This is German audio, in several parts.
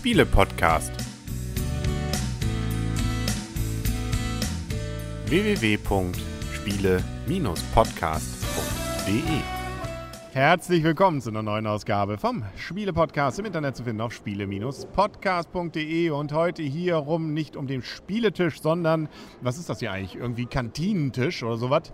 Spiele-Podcast. www.spiele-podcast.de Herzlich willkommen zu einer neuen Ausgabe vom Spiele-Podcast im Internet zu finden auf spiele-podcast.de und heute hier rum nicht um den Spieletisch, sondern was ist das hier eigentlich? Irgendwie Kantinentisch oder sowas?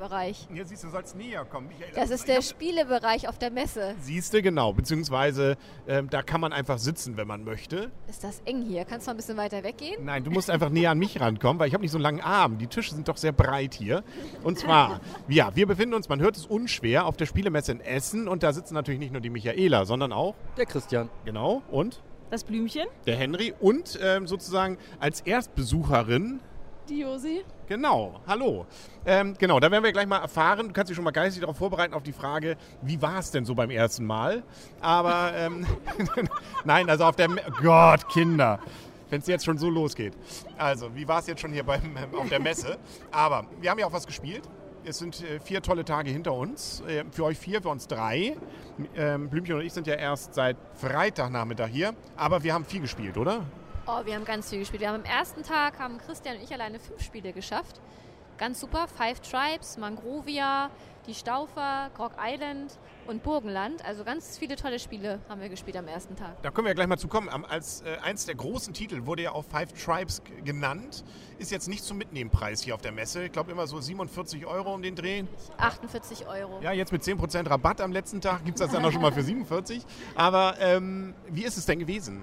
Bereich. Hier siehst du, sollst näher kommen. Michael, Das ist der Spielebereich auf der Messe. Siehst du, genau. Beziehungsweise ähm, da kann man einfach sitzen, wenn man möchte. Ist das eng hier? Kannst du noch ein bisschen weiter weggehen? Nein, du musst einfach näher an mich rankommen, weil ich habe nicht so einen langen Arm. Die Tische sind doch sehr breit hier. Und zwar, ja, wir befinden uns, man hört es unschwer, auf der Spielemesse in Essen. Und da sitzen natürlich nicht nur die Michaela, sondern auch, Der Christian. genau, und Das Blümchen, der Henry. Und ähm, sozusagen als Erstbesucherin die Josi. Genau, hallo. Ähm, genau, da werden wir gleich mal erfahren. Du kannst dich schon mal geistig darauf vorbereiten, auf die Frage, wie war es denn so beim ersten Mal? Aber, ähm, nein, also auf der, Me Gott, Kinder, wenn es jetzt schon so losgeht. Also, wie war es jetzt schon hier beim, ähm, auf der Messe? Aber wir haben ja auch was gespielt. Es sind äh, vier tolle Tage hinter uns. Äh, für euch vier, für uns drei. Ähm, Blümchen und ich sind ja erst seit Freitagnachmittag hier. Aber wir haben viel gespielt, oder? Oh, wir haben ganz viel gespielt. Wir haben am ersten Tag, haben Christian und ich alleine fünf Spiele geschafft. Ganz super. Five Tribes, Mangrovia, die Staufer, Grog Island und Burgenland. Also ganz viele tolle Spiele haben wir gespielt am ersten Tag. Da können wir ja gleich mal zu kommen. Als äh, eins der großen Titel wurde ja auch Five Tribes genannt. Ist jetzt nicht zum Mitnehmenpreis hier auf der Messe. Ich glaube immer so 47 Euro um den Dreh. 48 Euro. Ja, jetzt mit 10% Rabatt am letzten Tag gibt es das dann auch schon mal für 47. Aber ähm, wie ist es denn gewesen?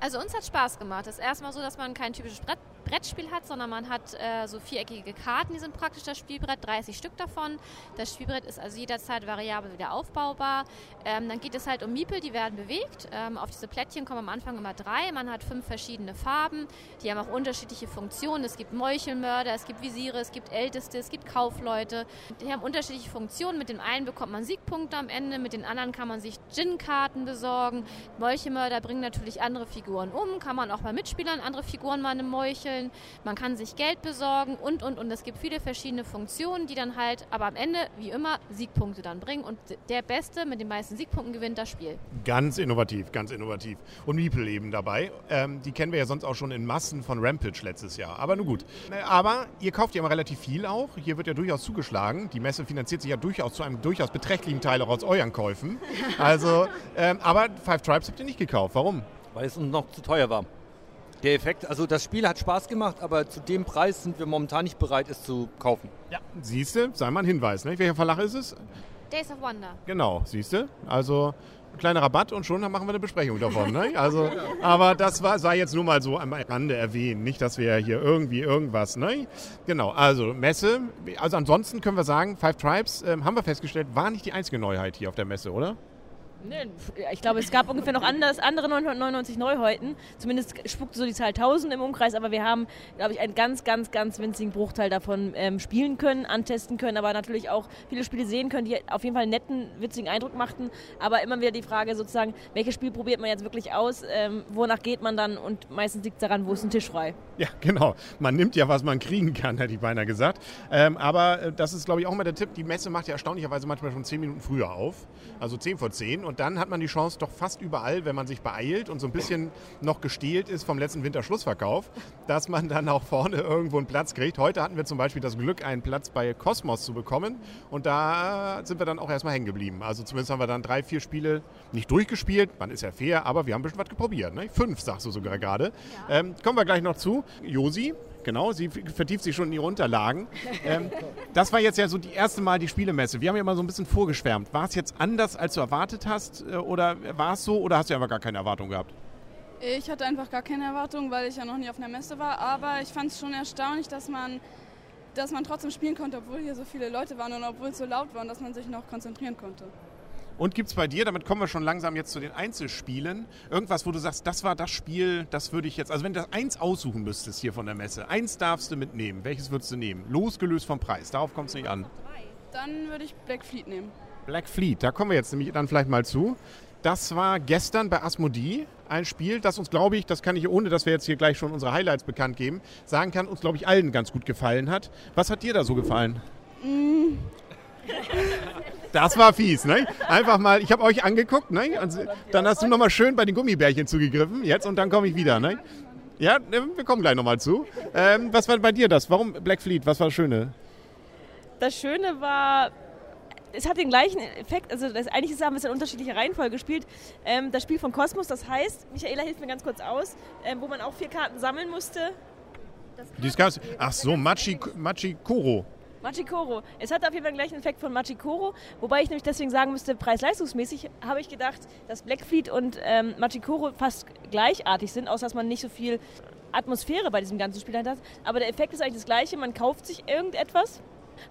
Also uns hat Spaß gemacht. Es ist erstmal so, dass man kein typisches Brett, Brettspiel hat, sondern man hat äh, so viereckige Karten, die sind praktisch das Spielbrett, 30 Stück davon. Das Spielbrett ist also jederzeit variabel wieder aufbaubar. Ähm, dann geht es halt um Miepel, die werden bewegt. Ähm, auf diese Plättchen kommen am Anfang immer drei. Man hat fünf verschiedene Farben, die haben auch unterschiedliche Funktionen. Es gibt Meuchelmörder, es gibt Visiere, es gibt Älteste, es gibt Kaufleute. Die haben unterschiedliche Funktionen. Mit dem einen bekommt man Siegpunkte am Ende, mit den anderen kann man sich Gin-Karten besorgen. Meuchelmörder bringen natürlich andere Figuren um, kann man auch bei Mitspielern andere Figuren mal meucheln. Man kann sich Geld besorgen und, und, und. Es gibt viele verschiedene Funktionen, die dann halt, aber am Ende, wie immer, Siegpunkte dann bringen. Und der Beste mit den meisten Siegpunkten gewinnt das Spiel. Ganz innovativ, ganz innovativ. Und Miepel eben dabei. Ähm, die kennen wir ja sonst auch schon in Massen von Rampage letztes Jahr. Aber nun gut. Äh, Aber ihr kauft ja immer relativ viel auch. Hier wird ja durchaus zugeschlagen. Die Messe finanziert sich ja durchaus zu einem durchaus beträchtlichen Teil auch aus euren Käufen. Also, ähm, aber Five Tribes habt ihr nicht gekauft. Warum? Weil es uns noch zu teuer war. Der Effekt, also das Spiel hat Spaß gemacht, aber zu dem Preis sind wir momentan nicht bereit, es zu kaufen. Ja. Siehst du, sei mal ein Hinweis. Ne? Welcher Verlag ist es? Days of Wonder. Genau, siehst du? Also ein kleiner Rabatt und schon machen wir eine Besprechung davon. Ne? Also, aber das war, sei jetzt nur mal so am Rande erwähnt. Nicht, dass wir hier irgendwie irgendwas. Ne? Genau, also Messe. Also ansonsten können wir sagen, Five Tribes, ähm, haben wir festgestellt, war nicht die einzige Neuheit hier auf der Messe, oder? Nee, Ich glaube, es gab ungefähr noch anders, andere 999 Neuheiten. Zumindest spuckte so die Zahl 1000 im Umkreis, aber wir haben, glaube ich, einen ganz, ganz, ganz winzigen Bruchteil davon ähm, spielen können, antesten können, aber natürlich auch viele Spiele sehen können, die auf jeden Fall einen netten, witzigen Eindruck machten. Aber immer wieder die Frage sozusagen, welches Spiel probiert man jetzt wirklich aus, ähm, wonach geht man dann und meistens liegt es daran, wo ist ein Tisch frei. Ja, genau. Man nimmt ja, was man kriegen kann, hätte ich beinahe gesagt. Ähm, aber äh, das ist, glaube ich, auch mal der Tipp. Die Messe macht ja erstaunlicherweise manchmal schon 10 Minuten früher auf. Also 10 vor 10. Und dann hat man die Chance doch fast überall, wenn man sich beeilt und so ein bisschen noch gestählt ist vom letzten Winterschlussverkauf, dass man dann auch vorne irgendwo einen Platz kriegt. Heute hatten wir zum Beispiel das Glück, einen Platz bei Cosmos zu bekommen. Und da sind wir dann auch erstmal hängen geblieben. Also zumindest haben wir dann drei, vier Spiele nicht durchgespielt. Man ist ja fair, aber wir haben ein bisschen was geprobiert. Ne? Fünf, sagst du sogar gerade. Ähm, kommen wir gleich noch zu. Josi, genau, sie vertieft sich schon in ihre Unterlagen. Ähm, das war jetzt ja so die erste Mal die Spielemesse. Wir haben ja mal so ein bisschen vorgeschwärmt. War es jetzt anders, als du erwartet hast? äh, Oder war es so? Oder hast du einfach gar keine Erwartung gehabt? Ich hatte einfach gar keine Erwartung, weil ich ja noch nie auf einer Messe war. Aber ich fand es schon erstaunlich, dass man, dass man trotzdem spielen konnte, obwohl hier so viele Leute waren und obwohl es so laut war und dass man sich noch konzentrieren konnte. Und gibt es bei dir, damit kommen wir schon langsam jetzt zu den Einzelspielen, irgendwas, wo du sagst, das war das Spiel, das würde ich jetzt, also wenn du das eins aussuchen müsstest hier von der Messe, eins darfst du mitnehmen, welches würdest du nehmen? Losgelöst vom Preis, darauf kommt es nicht an. Dann würde ich Black Fleet nehmen. Black Fleet, da kommen wir jetzt nämlich dann vielleicht mal zu. Das war gestern bei Asmodee ein Spiel, das uns, glaube ich, das kann ich, ohne dass wir jetzt hier gleich schon unsere Highlights bekannt geben, sagen kann, uns, glaube ich, allen ganz gut gefallen hat. Was hat dir da so gefallen? Das war fies, ne? Einfach mal, ich habe euch angeguckt, ne? Und dann hast du nochmal schön bei den Gummibärchen zugegriffen, jetzt und dann komme ich wieder, ne? Ja, wir kommen gleich nochmal zu. Ähm, was war bei dir das? Warum Black Fleet? Was war das Schöne? Das Schöne war, es hat den gleichen Effekt, also das, eigentlich ist es ein bisschen unterschiedliche Reihenfolge gespielt. Ähm, das Spiel von Kosmos, das heißt, Michaela hilft mir ganz kurz aus, ähm, wo man auch vier Karten sammeln musste. Das Ach so, Machi, Machikoro. Machikoro. Es hat auf jeden Fall den gleichen Effekt von Machikoro, wobei ich nämlich deswegen sagen müsste, preis-leistungsmäßig habe ich gedacht, dass Blackfleet und ähm, Machikoro fast gleichartig sind, außer dass man nicht so viel Atmosphäre bei diesem ganzen Spiel hat. Aber der Effekt ist eigentlich das gleiche, man kauft sich irgendetwas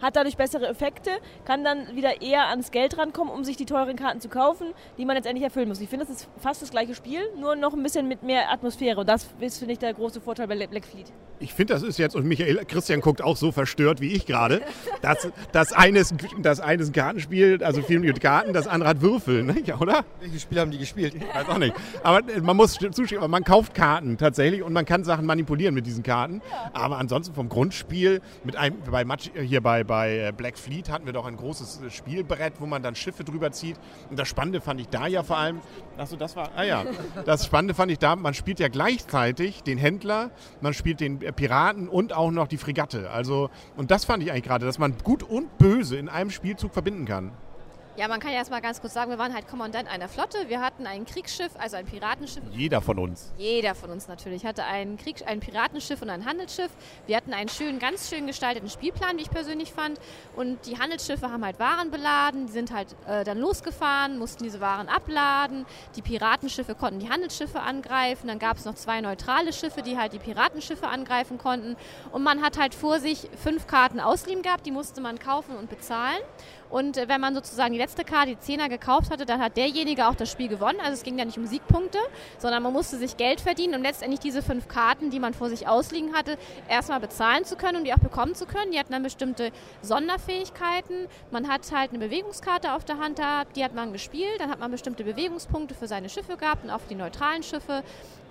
hat dadurch bessere Effekte, kann dann wieder eher ans Geld rankommen, um sich die teuren Karten zu kaufen, die man letztendlich erfüllen muss. Ich finde, das ist fast das gleiche Spiel, nur noch ein bisschen mit mehr Atmosphäre. Und das ist, finde ich, der große Vorteil bei Black Fleet. Ich finde, das ist jetzt, und Michael, Christian guckt auch so verstört wie ich gerade, dass das eine ist, das eine ist ein Kartenspiel, also viel mit Karten, das andere hat Würfel, ne? ja, oder? Welches Spiel haben die gespielt? Ich weiß auch nicht. Aber äh, man muss zustimmen, man kauft Karten tatsächlich und man kann Sachen manipulieren mit diesen Karten. Aber ansonsten vom Grundspiel, mit einem, bei Match, hier bei, bei äh, Black Fleet hatten wir doch ein großes äh, Spielbrett, wo man dann Schiffe drüber zieht. Und das Spannende fand ich da ja vor allem, achso, das war, ah ja, das Spannende fand ich da, man spielt ja gleichzeitig den Händler, man spielt den Piraten und auch noch die Fregatte. Also, und das fand ich eigentlich gerade, dass man gut und böse in einem Spielzug verbinden kann. Ja, man kann ja erstmal ganz kurz sagen, wir waren halt Kommandant einer Flotte. Wir hatten ein Kriegsschiff, also ein Piratenschiff. Jeder von uns. Jeder von uns natürlich hatte ein, Krieg, ein Piratenschiff und ein Handelsschiff. Wir hatten einen schönen, ganz schön gestalteten Spielplan, wie ich persönlich fand. Und die Handelsschiffe haben halt Waren beladen, die sind halt äh, dann losgefahren, mussten diese Waren abladen. Die Piratenschiffe konnten die Handelsschiffe angreifen. Dann gab es noch zwei neutrale Schiffe, die halt die Piratenschiffe angreifen konnten. Und man hat halt vor sich fünf Karten ausliehen gehabt, die musste man kaufen und bezahlen. Und äh, wenn man sozusagen die letzte Karte, die Zehner, gekauft hatte, dann hat derjenige auch das Spiel gewonnen. Also es ging ja nicht um Siegpunkte, sondern man musste sich Geld verdienen, um letztendlich diese fünf Karten, die man vor sich ausliegen hatte, erstmal bezahlen zu können und die auch bekommen zu können. Die hatten dann bestimmte Sonderfähigkeiten. Man hat halt eine Bewegungskarte auf der Hand gehabt, die hat man gespielt. Dann hat man bestimmte Bewegungspunkte für seine Schiffe gehabt und auch für die neutralen Schiffe.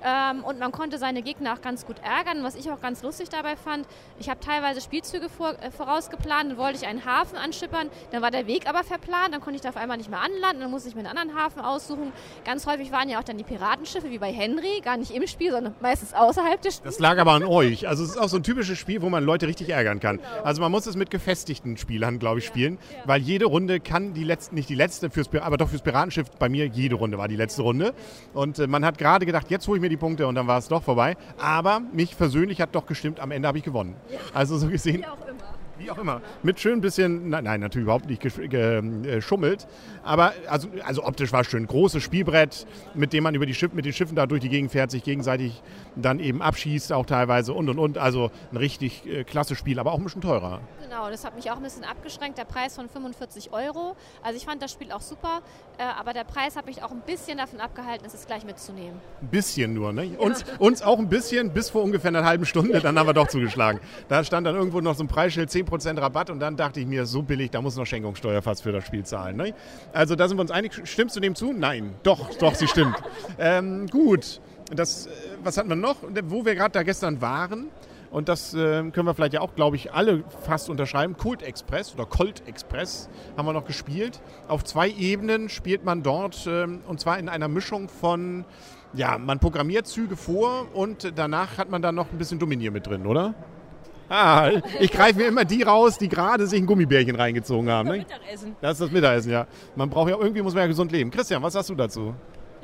Ähm, und man konnte seine Gegner auch ganz gut ärgern. Was ich auch ganz lustig dabei fand, ich habe teilweise Spielzüge vor, äh, vorausgeplant, dann wollte ich einen Hafen anschippern, dann war der Weg aber verplant, dann konnte ich da auf einmal nicht mehr anlanden, dann musste ich mir einen anderen Hafen aussuchen. Ganz häufig waren ja auch dann die Piratenschiffe, wie bei Henry, gar nicht im Spiel, sondern meistens außerhalb des Spiels. Das lag aber an euch. Also es ist auch so ein typisches Spiel, wo man Leute richtig ärgern kann. Genau. Also man muss es mit gefestigten Spielern, glaube ich, ja. spielen, ja. weil jede Runde kann die letzte, nicht die letzte, fürs, aber doch fürs Piratenschiff, bei mir jede Runde war die letzte Runde. Und äh, man hat gerade gedacht, jetzt hole ich mir die Punkte und dann war es doch vorbei. Aber mich persönlich hat doch gestimmt, am Ende habe ich gewonnen. Also so gesehen. Wie auch immer. Wie auch immer. Mit schön bisschen, nein, nein natürlich überhaupt nicht geschummelt. Äh, Aber also, also optisch war es schön. Großes Spielbrett, mit dem man über die Schiff, mit den Schiffen da durch die Gegend fährt, sich gegenseitig dann eben abschießt, auch teilweise und und und. Also ein richtig äh, klasse Spiel, aber auch ein bisschen teurer. Genau, das hat mich auch ein bisschen abgeschränkt. Der Preis von 45 Euro. Also ich fand das Spiel auch super, äh, aber der Preis hat mich auch ein bisschen davon abgehalten, es gleich mitzunehmen. Ein bisschen nur, ne? Uns, uns auch ein bisschen, bis vor ungefähr einer halben Stunde, dann haben wir doch zugeschlagen. Da stand dann irgendwo noch so ein Preisschild, 10% Rabatt und dann dachte ich mir, so billig, da muss noch Schenkungssteuer fast für das Spiel zahlen. Ne? Also da sind wir uns einig. Stimmst du dem zu? Nein. Doch, doch, sie stimmt. ähm, gut. Das, äh, was hatten wir noch? Wo wir gerade da gestern waren, und das äh, können wir vielleicht ja auch, glaube ich, alle fast unterschreiben. Kult Express oder Colt Express haben wir noch gespielt. Auf zwei Ebenen spielt man dort äh, und zwar in einer Mischung von, ja, man programmiert Züge vor und danach hat man dann noch ein bisschen Dominier mit drin, oder? Ah, ich greife mir immer die raus, die gerade sich ein Gummibärchen reingezogen haben. Ne? Mittagessen. Das ist das Mittagessen, ja. Man braucht ja irgendwie muss man ja gesund leben. Christian, was hast du dazu?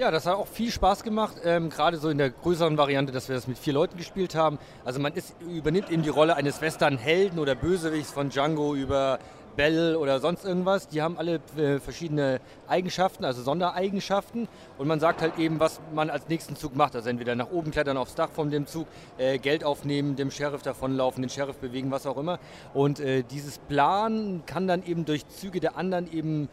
Ja, das hat auch viel Spaß gemacht, ähm, gerade so in der größeren Variante, dass wir das mit vier Leuten gespielt haben. Also man ist, übernimmt eben die Rolle eines Western-Helden oder Bösewichts von Django über Bell oder sonst irgendwas. Die haben alle äh, verschiedene Eigenschaften, also Sondereigenschaften. Und man sagt halt eben, was man als nächsten Zug macht. Also entweder nach oben klettern aufs Dach von dem Zug, äh, Geld aufnehmen, dem Sheriff davonlaufen, den Sheriff bewegen, was auch immer. Und äh, dieses Plan kann dann eben durch Züge der anderen eben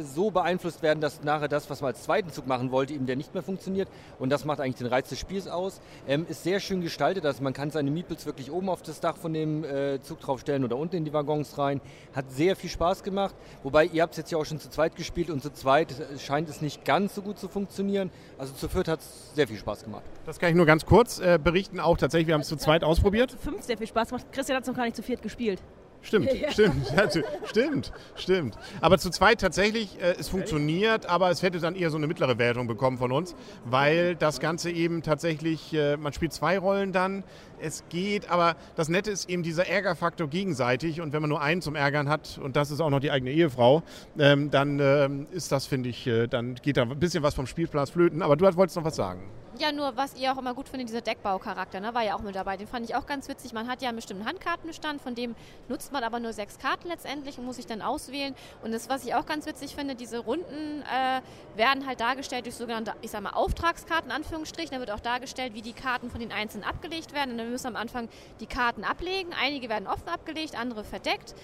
so beeinflusst werden, dass nachher das, was man als zweiten Zug machen wollte, eben der nicht mehr funktioniert. Und das macht eigentlich den Reiz des Spiels aus. Ähm, ist sehr schön gestaltet, also man kann seine Meeples wirklich oben auf das Dach von dem äh, Zug draufstellen oder unten in die Waggons rein. Hat sehr viel Spaß gemacht. Wobei, ihr habt es jetzt ja auch schon zu zweit gespielt und zu zweit scheint es nicht ganz so gut zu funktionieren. Also zu viert hat es sehr viel Spaß gemacht. Das kann ich nur ganz kurz äh, berichten. Auch tatsächlich, wir haben es zu zweit ausprobiert. Zu fünf sehr viel Spaß gemacht. Christian hat es noch gar nicht zu viert gespielt. Stimmt, stimmt, stimmt, stimmt. Aber zu zweit tatsächlich, äh, es funktioniert, aber es hätte dann eher so eine mittlere Wertung bekommen von uns, weil das Ganze eben tatsächlich, äh, man spielt zwei Rollen dann, es geht, aber das Nette ist eben dieser Ärgerfaktor gegenseitig und wenn man nur einen zum Ärgern hat und das ist auch noch die eigene Ehefrau, ähm, dann ähm, ist das, finde ich, äh, dann geht da ein bisschen was vom Spielplatz flöten. Aber du wolltest noch was sagen. Ja, nur was ihr auch immer gut findet, dieser Deckbaucharakter, ne, war ja auch mit dabei. Den fand ich auch ganz witzig. Man hat ja einen bestimmten Handkartenbestand, von dem nutzt man aber nur sechs Karten letztendlich und muss sich dann auswählen. Und das, was ich auch ganz witzig finde, diese Runden äh, werden halt dargestellt durch sogenannte, ich sag mal, Auftragskarten, Anführungsstrichen. Da wird auch dargestellt, wie die Karten von den Einzelnen abgelegt werden. Und dann müssen wir am Anfang die Karten ablegen. Einige werden offen abgelegt, andere verdeckt.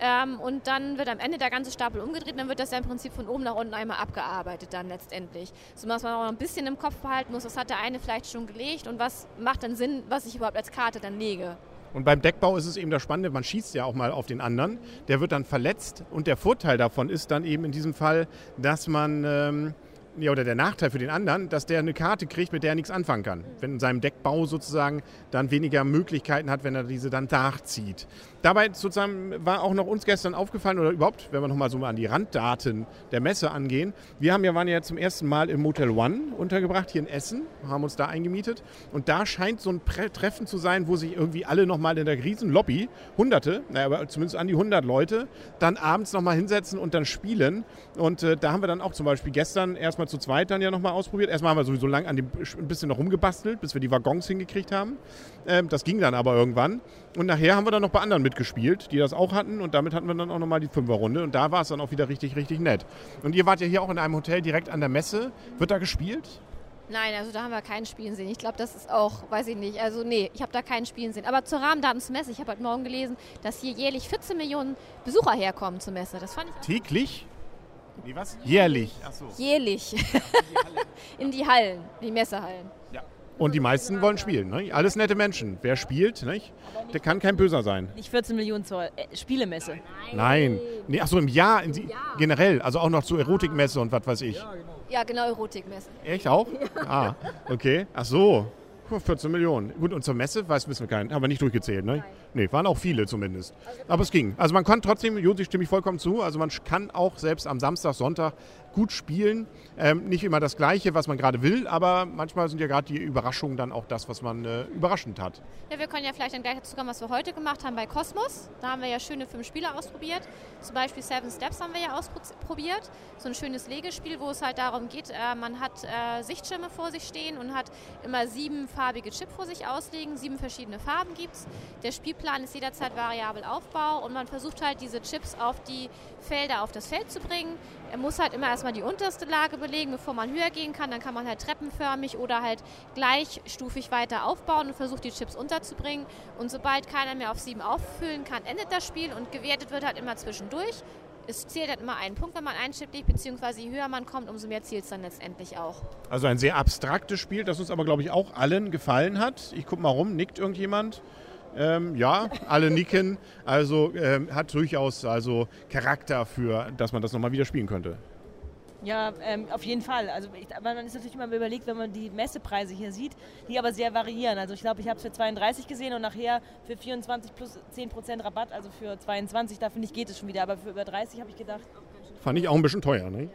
Ähm, und dann wird am Ende der ganze Stapel umgedreht und dann wird das ja im Prinzip von oben nach unten einmal abgearbeitet dann letztendlich. So was man auch noch ein bisschen im Kopf behalten muss, was hat der eine vielleicht schon gelegt und was macht dann Sinn, was ich überhaupt als Karte dann lege. Und beim Deckbau ist es eben das Spannende, man schießt ja auch mal auf den anderen, der wird dann verletzt und der Vorteil davon ist dann eben in diesem Fall, dass man... Ähm ja, oder der Nachteil für den anderen, dass der eine Karte kriegt, mit der er nichts anfangen kann. Wenn in seinem Deckbau sozusagen dann weniger Möglichkeiten hat, wenn er diese dann nachzieht. Dabei sozusagen war auch noch uns gestern aufgefallen, oder überhaupt, wenn wir nochmal so mal an die Randdaten der Messe angehen. Wir haben ja, waren ja zum ersten Mal im Motel One untergebracht, hier in Essen, haben uns da eingemietet. Und da scheint so ein Treffen zu sein, wo sich irgendwie alle nochmal in der Riesenlobby, hunderte, naja, aber zumindest an die 100 Leute, dann abends nochmal hinsetzen und dann spielen. Und äh, da haben wir dann auch zum Beispiel gestern erstmal zu zweit dann ja nochmal ausprobiert. Erstmal haben wir sowieso lang an dem ein bisschen noch rumgebastelt, bis wir die Waggons hingekriegt haben. Ähm, das ging dann aber irgendwann. Und nachher haben wir dann noch bei anderen mitgespielt, die das auch hatten. Und damit hatten wir dann auch nochmal die Fünferrunde. Und da war es dann auch wieder richtig, richtig nett. Und ihr wart ja hier auch in einem Hotel direkt an der Messe. Wird da gespielt? Nein, also da haben wir kein Spielen sehen. Ich glaube, das ist auch, weiß ich nicht. Also nee, ich habe da kein Spielen sehen. Aber zur Rahmendaten zur Messe, ich habe heute Morgen gelesen, dass hier jährlich 14 Millionen Besucher herkommen zur Messe. Das fand ich Täglich? Wie was? Jährlich. Ach so. Jährlich. In die Hallen, die Messehallen. Und die meisten wollen spielen. Ne? Alles nette Menschen. Wer spielt, nicht? der kann kein Böser sein. Nicht 14 Millionen zur äh, Spielemesse. Nein. Nee, ach so, im Jahr, in, ja. generell. Also auch noch zur Erotikmesse und was weiß ich. Ja, genau, Erotikmesse. Echt auch? Ja. Ah, okay. Ach so. 14 Millionen. Gut, und zur Messe, weiß, wissen wir keinen. Haben wir nicht durchgezählt, ne? Nein. Nee, waren auch viele zumindest. Aber es ging. Also man kann trotzdem, Josi stimme ich vollkommen zu, also man kann auch selbst am Samstag, Sonntag gut spielen. Ähm, nicht immer das Gleiche, was man gerade will, aber manchmal sind ja gerade die Überraschungen dann auch das, was man äh, überraschend hat. Ja, wir können ja vielleicht dann gleich dazu kommen, was wir heute gemacht haben bei Cosmos. Da haben wir ja schöne fünf Spiele ausprobiert. Zum Beispiel Seven Steps haben wir ja ausprobiert. So ein schönes Legespiel, wo es halt darum geht, äh, man hat äh, Sichtschirme vor sich stehen und hat immer sieben farbige Chip vor sich auslegen. Sieben verschiedene Farben gibt es. Der Spielplan ist jederzeit variabel Aufbau und man versucht halt diese Chips auf die Felder auf das Feld zu bringen. Er muss halt immer erstmal die unterste Lage belegen, bevor man höher gehen kann. Dann kann man halt treppenförmig oder halt gleichstufig weiter aufbauen und versucht die Chips unterzubringen. Und sobald keiner mehr auf sieben auffüllen kann, endet das Spiel und gewertet wird halt immer zwischendurch. Es zählt halt immer einen Punkt, wenn man einen Chip legt, beziehungsweise je höher man kommt, umso mehr zählt es dann letztendlich auch. Also ein sehr abstraktes Spiel, das uns aber, glaube ich, auch allen gefallen hat. Ich gucke mal rum, nickt irgendjemand? Ähm, ja, alle nicken. Also ähm, hat durchaus also Charakter für, dass man das nochmal wieder spielen könnte. Ja, ähm, auf jeden Fall. Also ich, man ist natürlich immer überlegt, wenn man die Messepreise hier sieht, die aber sehr variieren. Also ich glaube, ich habe es für 32 gesehen und nachher für 24 plus 10% Rabatt, also für 22, da finde ich geht es schon wieder. Aber für über 30 habe ich gedacht. Fand ich auch ein bisschen teuer, ne?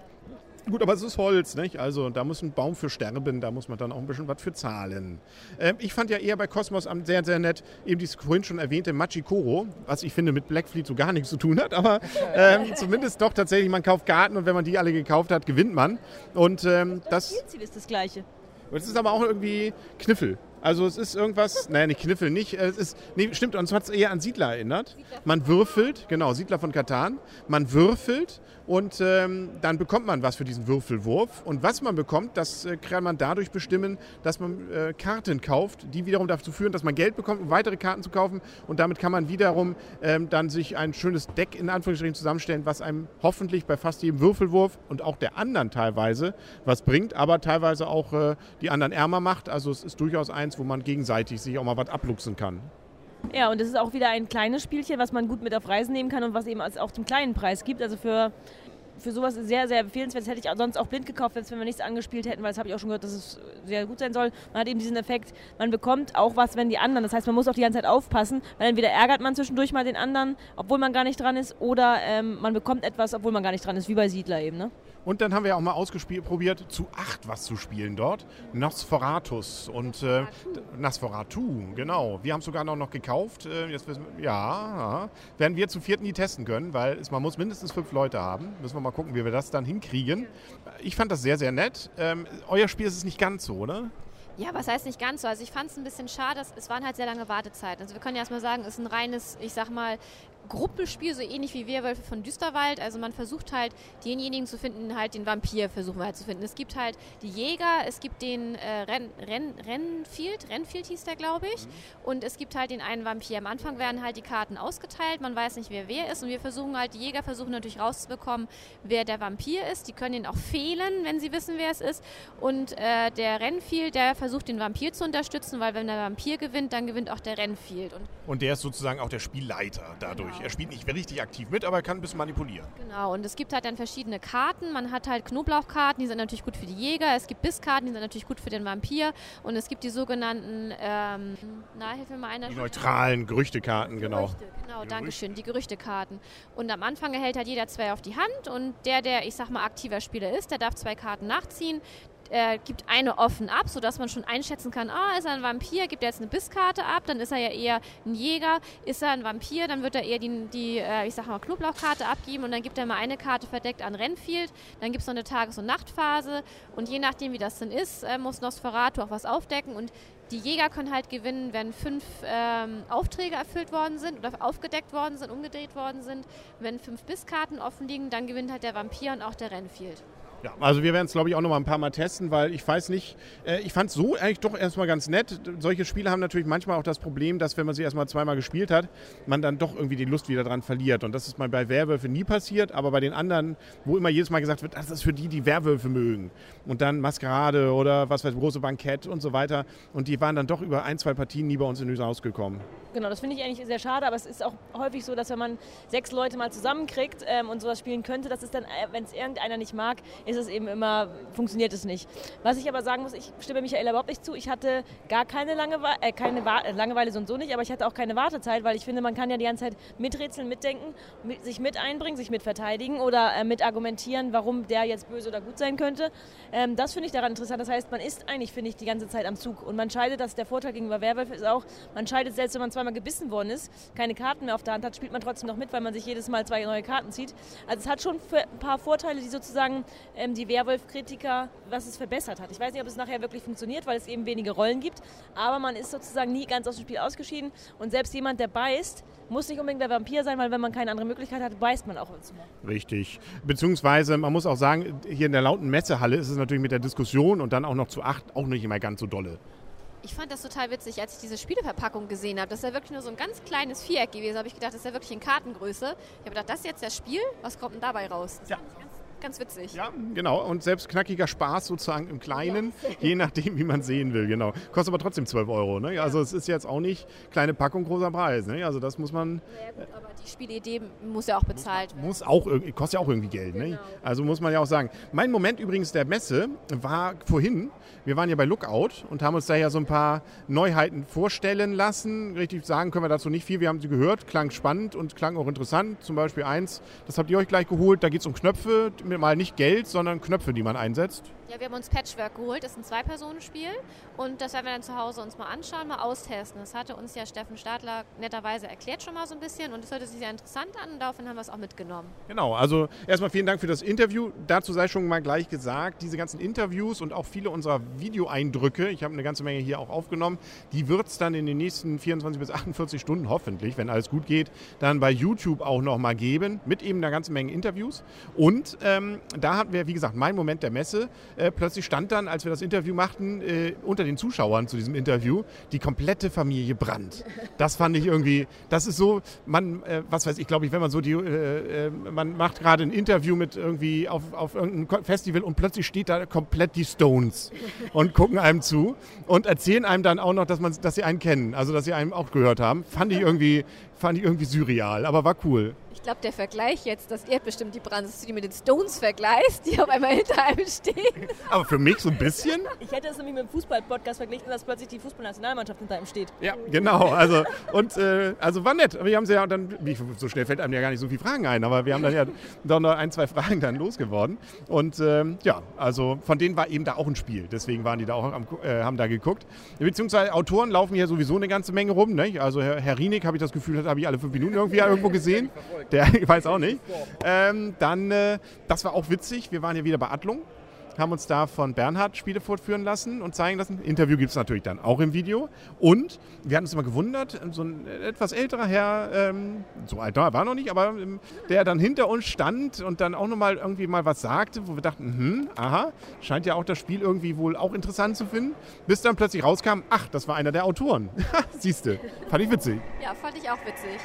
Gut, aber es ist Holz, nicht? Also da muss ein Baum für sterben, da muss man dann auch ein bisschen was für zahlen. Ähm, ich fand ja eher bei Cosmos sehr, sehr nett eben dieses vorhin schon erwähnte Machikoro, was ich finde mit Blackfleet so gar nichts zu tun hat, aber ähm, zumindest doch tatsächlich, man kauft Karten und wenn man die alle gekauft hat, gewinnt man. Und ähm, das, das Spielziel ist das gleiche. Es ist aber auch irgendwie Kniffel. Also es ist irgendwas, naja, nicht Kniffel, nicht. Es ist, nee, stimmt, uns hat es eher an Siedler erinnert. Man würfelt, genau, Siedler von Katan. Man würfelt und ähm, dann bekommt man was für diesen Würfelwurf. Und was man bekommt, das äh, kann man dadurch bestimmen, dass man äh, Karten kauft, die wiederum dazu führen, dass man Geld bekommt, um weitere Karten zu kaufen. Und damit kann man wiederum ähm, dann sich ein schönes Deck in Anführungsstrichen zusammenstellen, was einem hoffentlich bei fast jedem Würfelwurf und auch der anderen teilweise was bringt, aber teilweise auch äh, die anderen ärmer macht. Also es ist durchaus eins, wo man gegenseitig sich auch mal was abluchsen kann. Ja, und es ist auch wieder ein kleines Spielchen, was man gut mit auf Reisen nehmen kann und was eben auch zum kleinen Preis gibt. Also für für sowas sehr, sehr empfehlenswert. Das hätte ich sonst auch blind gekauft, wenn wir nichts angespielt hätten, weil das habe ich auch schon gehört, dass es sehr gut sein soll. Man hat eben diesen Effekt, man bekommt auch was, wenn die anderen, das heißt, man muss auch die ganze Zeit aufpassen, weil entweder ärgert man zwischendurch mal den anderen, obwohl man gar nicht dran ist, oder ähm, man bekommt etwas, obwohl man gar nicht dran ist, wie bei Siedler eben. Ne? Und dann haben wir auch mal ausprobiert, zu acht was zu spielen dort. Nosferatus und äh, Nosferatu, genau. Wir haben es sogar noch, noch gekauft. Äh, jetzt wir, ja, werden wir zu vierten nie testen können, weil es, man muss mindestens fünf Leute haben. Müssen wir mal gucken, wie wir das dann hinkriegen. Ich fand das sehr, sehr nett. Ähm, euer Spiel ist es nicht ganz so, oder? Ja, was heißt nicht ganz so? Also ich fand es ein bisschen schade, es waren halt sehr lange Wartezeiten. Also wir können ja erstmal sagen, es ist ein reines, ich sag mal, Gruppenspiel, so ähnlich wie Werwölfe von Düsterwald. Also man versucht halt, denjenigen zu finden, halt den Vampir versuchen wir halt zu finden. Es gibt halt die Jäger, es gibt den äh, Ren, Ren, Renfield, Renfield hieß der, glaube ich. Mhm. Und es gibt halt den einen Vampir. Am Anfang werden halt die Karten ausgeteilt, man weiß nicht, wer wer ist. Und wir versuchen halt, die Jäger versuchen natürlich rauszubekommen, wer der Vampir ist. Die können ihn auch fehlen, wenn sie wissen, wer es ist. Und äh, der Renfield, der versucht den Vampir zu unterstützen, weil wenn der Vampir gewinnt, dann gewinnt auch der Renfield. Und, Und der ist sozusagen auch der Spielleiter dadurch. Genau. Er spielt nicht richtig aktiv mit, aber er kann ein bisschen manipulieren. Genau, und es gibt halt dann verschiedene Karten. Man hat halt Knoblauchkarten, die sind natürlich gut für die Jäger. Es gibt Bisskarten, die sind natürlich gut für den Vampir. Und es gibt die sogenannten, ähm, na, hilf mir mal einer. Die neutralen Gerüchtekarten, genau. Gerüchte, genau, Gerüchte. danke schön, die Gerüchtekarten. Und am Anfang erhält halt jeder zwei auf die Hand und der, der, ich sag mal, aktiver Spieler ist, der darf zwei Karten nachziehen äh, gibt eine offen ab, sodass man schon einschätzen kann, ah, ist er ein Vampir, gibt er jetzt eine Bisskarte ab, dann ist er ja eher ein Jäger, ist er ein Vampir, dann wird er eher die, die äh, ich sag mal, Knoblauchkarte abgeben und dann gibt er mal eine Karte verdeckt an Renfield, dann gibt es noch eine Tages- und Nachtphase und je nachdem, wie das dann ist, äh, muss Nosferatu auch was aufdecken und die Jäger können halt gewinnen, wenn fünf ähm, Aufträge erfüllt worden sind oder aufgedeckt worden sind, umgedreht worden sind. Wenn fünf Bisskarten offen liegen, dann gewinnt halt der Vampir und auch der Renfield. Ja, also wir werden es, glaube ich, auch noch mal ein paar Mal testen, weil ich weiß nicht, äh, ich fand es so eigentlich doch erstmal ganz nett. Solche Spiele haben natürlich manchmal auch das Problem, dass wenn man sie erstmal zweimal gespielt hat, man dann doch irgendwie die Lust wieder dran verliert. Und das ist mal bei Werwölfe nie passiert, aber bei den anderen, wo immer jedes Mal gesagt wird, das ist für die, die Werwölfe mögen. Und dann Maskerade oder was weiß große Bankett und so weiter. Und die waren dann doch über ein, zwei Partien nie bei uns in Hüse rausgekommen. Genau, das finde ich eigentlich sehr schade, aber es ist auch häufig so, dass wenn man sechs Leute mal zusammenkriegt ähm, und sowas spielen könnte, dass es dann, äh, wenn es irgendeiner nicht mag, ist es eben immer, funktioniert es nicht. Was ich aber sagen muss, ich stimme Michaela überhaupt nicht zu. Ich hatte gar keine Langeweile, äh, keine äh, Langeweile so und so nicht, aber ich hatte auch keine Wartezeit, weil ich finde, man kann ja die ganze Zeit miträtseln, mitdenken, mit, sich mit einbringen, sich mit verteidigen oder äh, mit argumentieren, warum der jetzt böse oder gut sein könnte. Ähm, das finde ich daran interessant. Das heißt, man ist eigentlich, finde ich, die ganze Zeit am Zug und man scheidet, dass der Vorteil gegenüber Werwolf ist auch, man scheidet selbst, wenn man zweimal gebissen worden ist, keine Karten mehr auf der Hand hat, spielt man trotzdem noch mit, weil man sich jedes Mal zwei neue Karten zieht. Also es hat schon ein paar Vorteile, die sozusagen ähm, die Werwolf-Kritiker, was es verbessert hat. Ich weiß nicht, ob es nachher wirklich funktioniert, weil es eben wenige Rollen gibt, aber man ist sozusagen nie ganz aus dem Spiel ausgeschieden und selbst jemand, der beißt, muss nicht unbedingt der Vampir sein, weil wenn man keine andere Möglichkeit hat, beißt man auch immer. Richtig. Beziehungsweise, man muss auch sagen, hier in der lauten Messehalle ist es natürlich mit der Diskussion und dann auch noch zu acht auch nicht immer ganz so dolle. Ich fand das total witzig, als ich diese Spieleverpackung gesehen habe. Das ist ja wirklich nur so ein ganz kleines Viereck gewesen. Da habe ich gedacht, das ist ja wirklich in Kartengröße. Ich habe gedacht, das ist jetzt das Spiel. Was kommt denn dabei raus? Das ja. Ganz witzig. Ja, genau. Und selbst knackiger Spaß sozusagen im Kleinen, ja. je nachdem, wie man sehen will. Genau. Kostet aber trotzdem 12 Euro. Ne? Also es ist jetzt auch nicht kleine Packung, großer Preis. Ne? Also das muss man... Ja, gut, aber die Spielidee muss ja auch bezahlt werden. Muss auch, kostet ja auch irgendwie Geld. Ne? Genau. Ne? Also muss man ja auch sagen. Mein Moment übrigens der Messe war vorhin, wir waren ja bei Lookout und haben uns da ja so ein paar Neuheiten vorstellen lassen. Richtig sagen können wir dazu nicht viel. Wir haben sie gehört, klang spannend und klang auch interessant. Zum Beispiel eins, das habt ihr euch gleich geholt, da geht es um Knöpfe mal nicht Geld, sondern Knöpfe, die man einsetzt. Ja, wir haben uns Patchwork geholt. Das ist ein Zwei-Personen-Spiel. Und das werden wir dann zu Hause uns mal anschauen, mal austesten. Das hatte uns ja Steffen Stadler netterweise erklärt schon mal so ein bisschen. Und es hörte sich sehr interessant an. Und daraufhin haben wir es auch mitgenommen. Genau. Also erstmal vielen Dank für das Interview. Dazu sei schon mal gleich gesagt, diese ganzen Interviews und auch viele unserer Videoeindrücke, ich habe eine ganze Menge hier auch aufgenommen, die wird es dann in den nächsten 24 bis 48 Stunden hoffentlich, wenn alles gut geht, dann bei YouTube auch noch mal geben. Mit eben einer ganzen Menge Interviews. Und ähm, da hatten wir, wie gesagt, mein Moment der Messe. Äh, plötzlich stand dann, als wir das Interview machten, äh, unter den Zuschauern zu diesem Interview die komplette Familie Brandt. Das fand ich irgendwie, das ist so, man, äh, was weiß ich, glaube ich, wenn man so die, äh, äh, man macht gerade ein Interview mit irgendwie auf, auf irgendeinem Festival und plötzlich steht da komplett die Stones und gucken einem zu und erzählen einem dann auch noch, dass, man, dass sie einen kennen, also dass sie einen auch gehört haben. Fand ich irgendwie, fand ich irgendwie surreal, aber war cool. Ich glaube, der Vergleich jetzt, dass ihr bestimmt die Brands, die mit den Stones vergleichst, die auf einmal hinter einem stehen. Aber für mich so ein bisschen. Ich hätte es nämlich mit dem Fußball-Podcast verglichen, dass plötzlich die Fußballnationalmannschaft hinter einem steht. Ja, genau. Also, und, äh, also war nett. Wir haben sie ja dann, wie, so schnell fällt einem ja gar nicht so viele Fragen ein, aber wir haben dann ja doch noch ein, zwei Fragen dann losgeworden. Und ähm, ja, also von denen war eben da auch ein Spiel. Deswegen waren die da auch am, äh, haben da geguckt. Beziehungsweise Autoren laufen hier sowieso eine ganze Menge rum. Ne? Also Herr, Herr Rienig, habe ich das Gefühl, das habe ich alle fünf Minuten irgendwie irgendwo gesehen. Der weiß auch nicht. Ähm, dann, äh, das war auch witzig. Wir waren ja wieder bei Adlung haben uns da von Bernhard Spiele fortführen lassen und zeigen lassen. Interview gibt es natürlich dann auch im Video. Und wir hatten uns immer gewundert, so ein etwas älterer Herr, ähm, so alt war er noch nicht, aber ähm, der dann hinter uns stand und dann auch nochmal irgendwie mal was sagte, wo wir dachten, hm, aha, scheint ja auch das Spiel irgendwie wohl auch interessant zu finden. Bis dann plötzlich rauskam, ach, das war einer der Autoren. Siehste, fand ich witzig. Ja, fand ich auch witzig.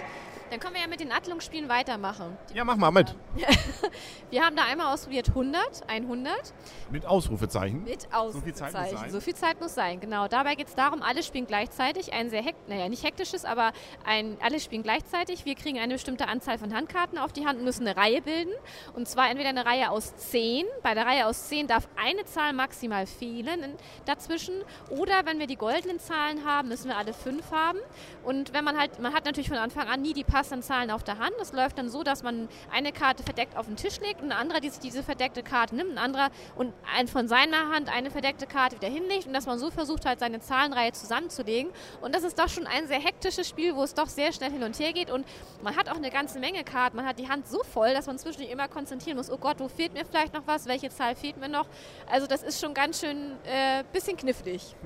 Dann können wir ja mit den Attlungsspielen weitermachen. Ja, mach mal mit. Wir haben da einmal ausprobiert 100, 100. Mit Ausrufezeichen. Mit Ausrufezeichen. So viel Zeit muss sein. genau. Dabei geht es darum, alle spielen gleichzeitig. Ein sehr, hekt naja, nicht hektisches, aber ein, alle spielen gleichzeitig. Wir kriegen eine bestimmte Anzahl von Handkarten auf die Hand und müssen eine Reihe bilden. Und zwar entweder eine Reihe aus 10. Bei der Reihe aus 10 darf eine Zahl maximal fehlen dazwischen. Oder wenn wir die goldenen Zahlen haben, müssen wir alle fünf haben. Und wenn man halt, man hat natürlich von Anfang an nie die passenden Zahlen auf der Hand. Das läuft dann so, dass man eine Karte verdeckt auf den Tisch legt und ein anderer, die diese verdeckte Karte nimmt, ein anderer und ein von seiner Hand eine verdeckte Karte wieder hinlegt und dass man so versucht halt seine Zahlenreihe zusammenzulegen. Und das ist doch schon ein sehr hektisches Spiel, wo es doch sehr schnell hin und her geht und man hat auch eine ganze Menge Karten. Man hat die Hand so voll, dass man zwischendurch immer konzentrieren muss. Oh Gott, wo fehlt mir vielleicht noch was? Welche Zahl fehlt mir noch? Also das ist schon ganz schön äh, bisschen knifflig.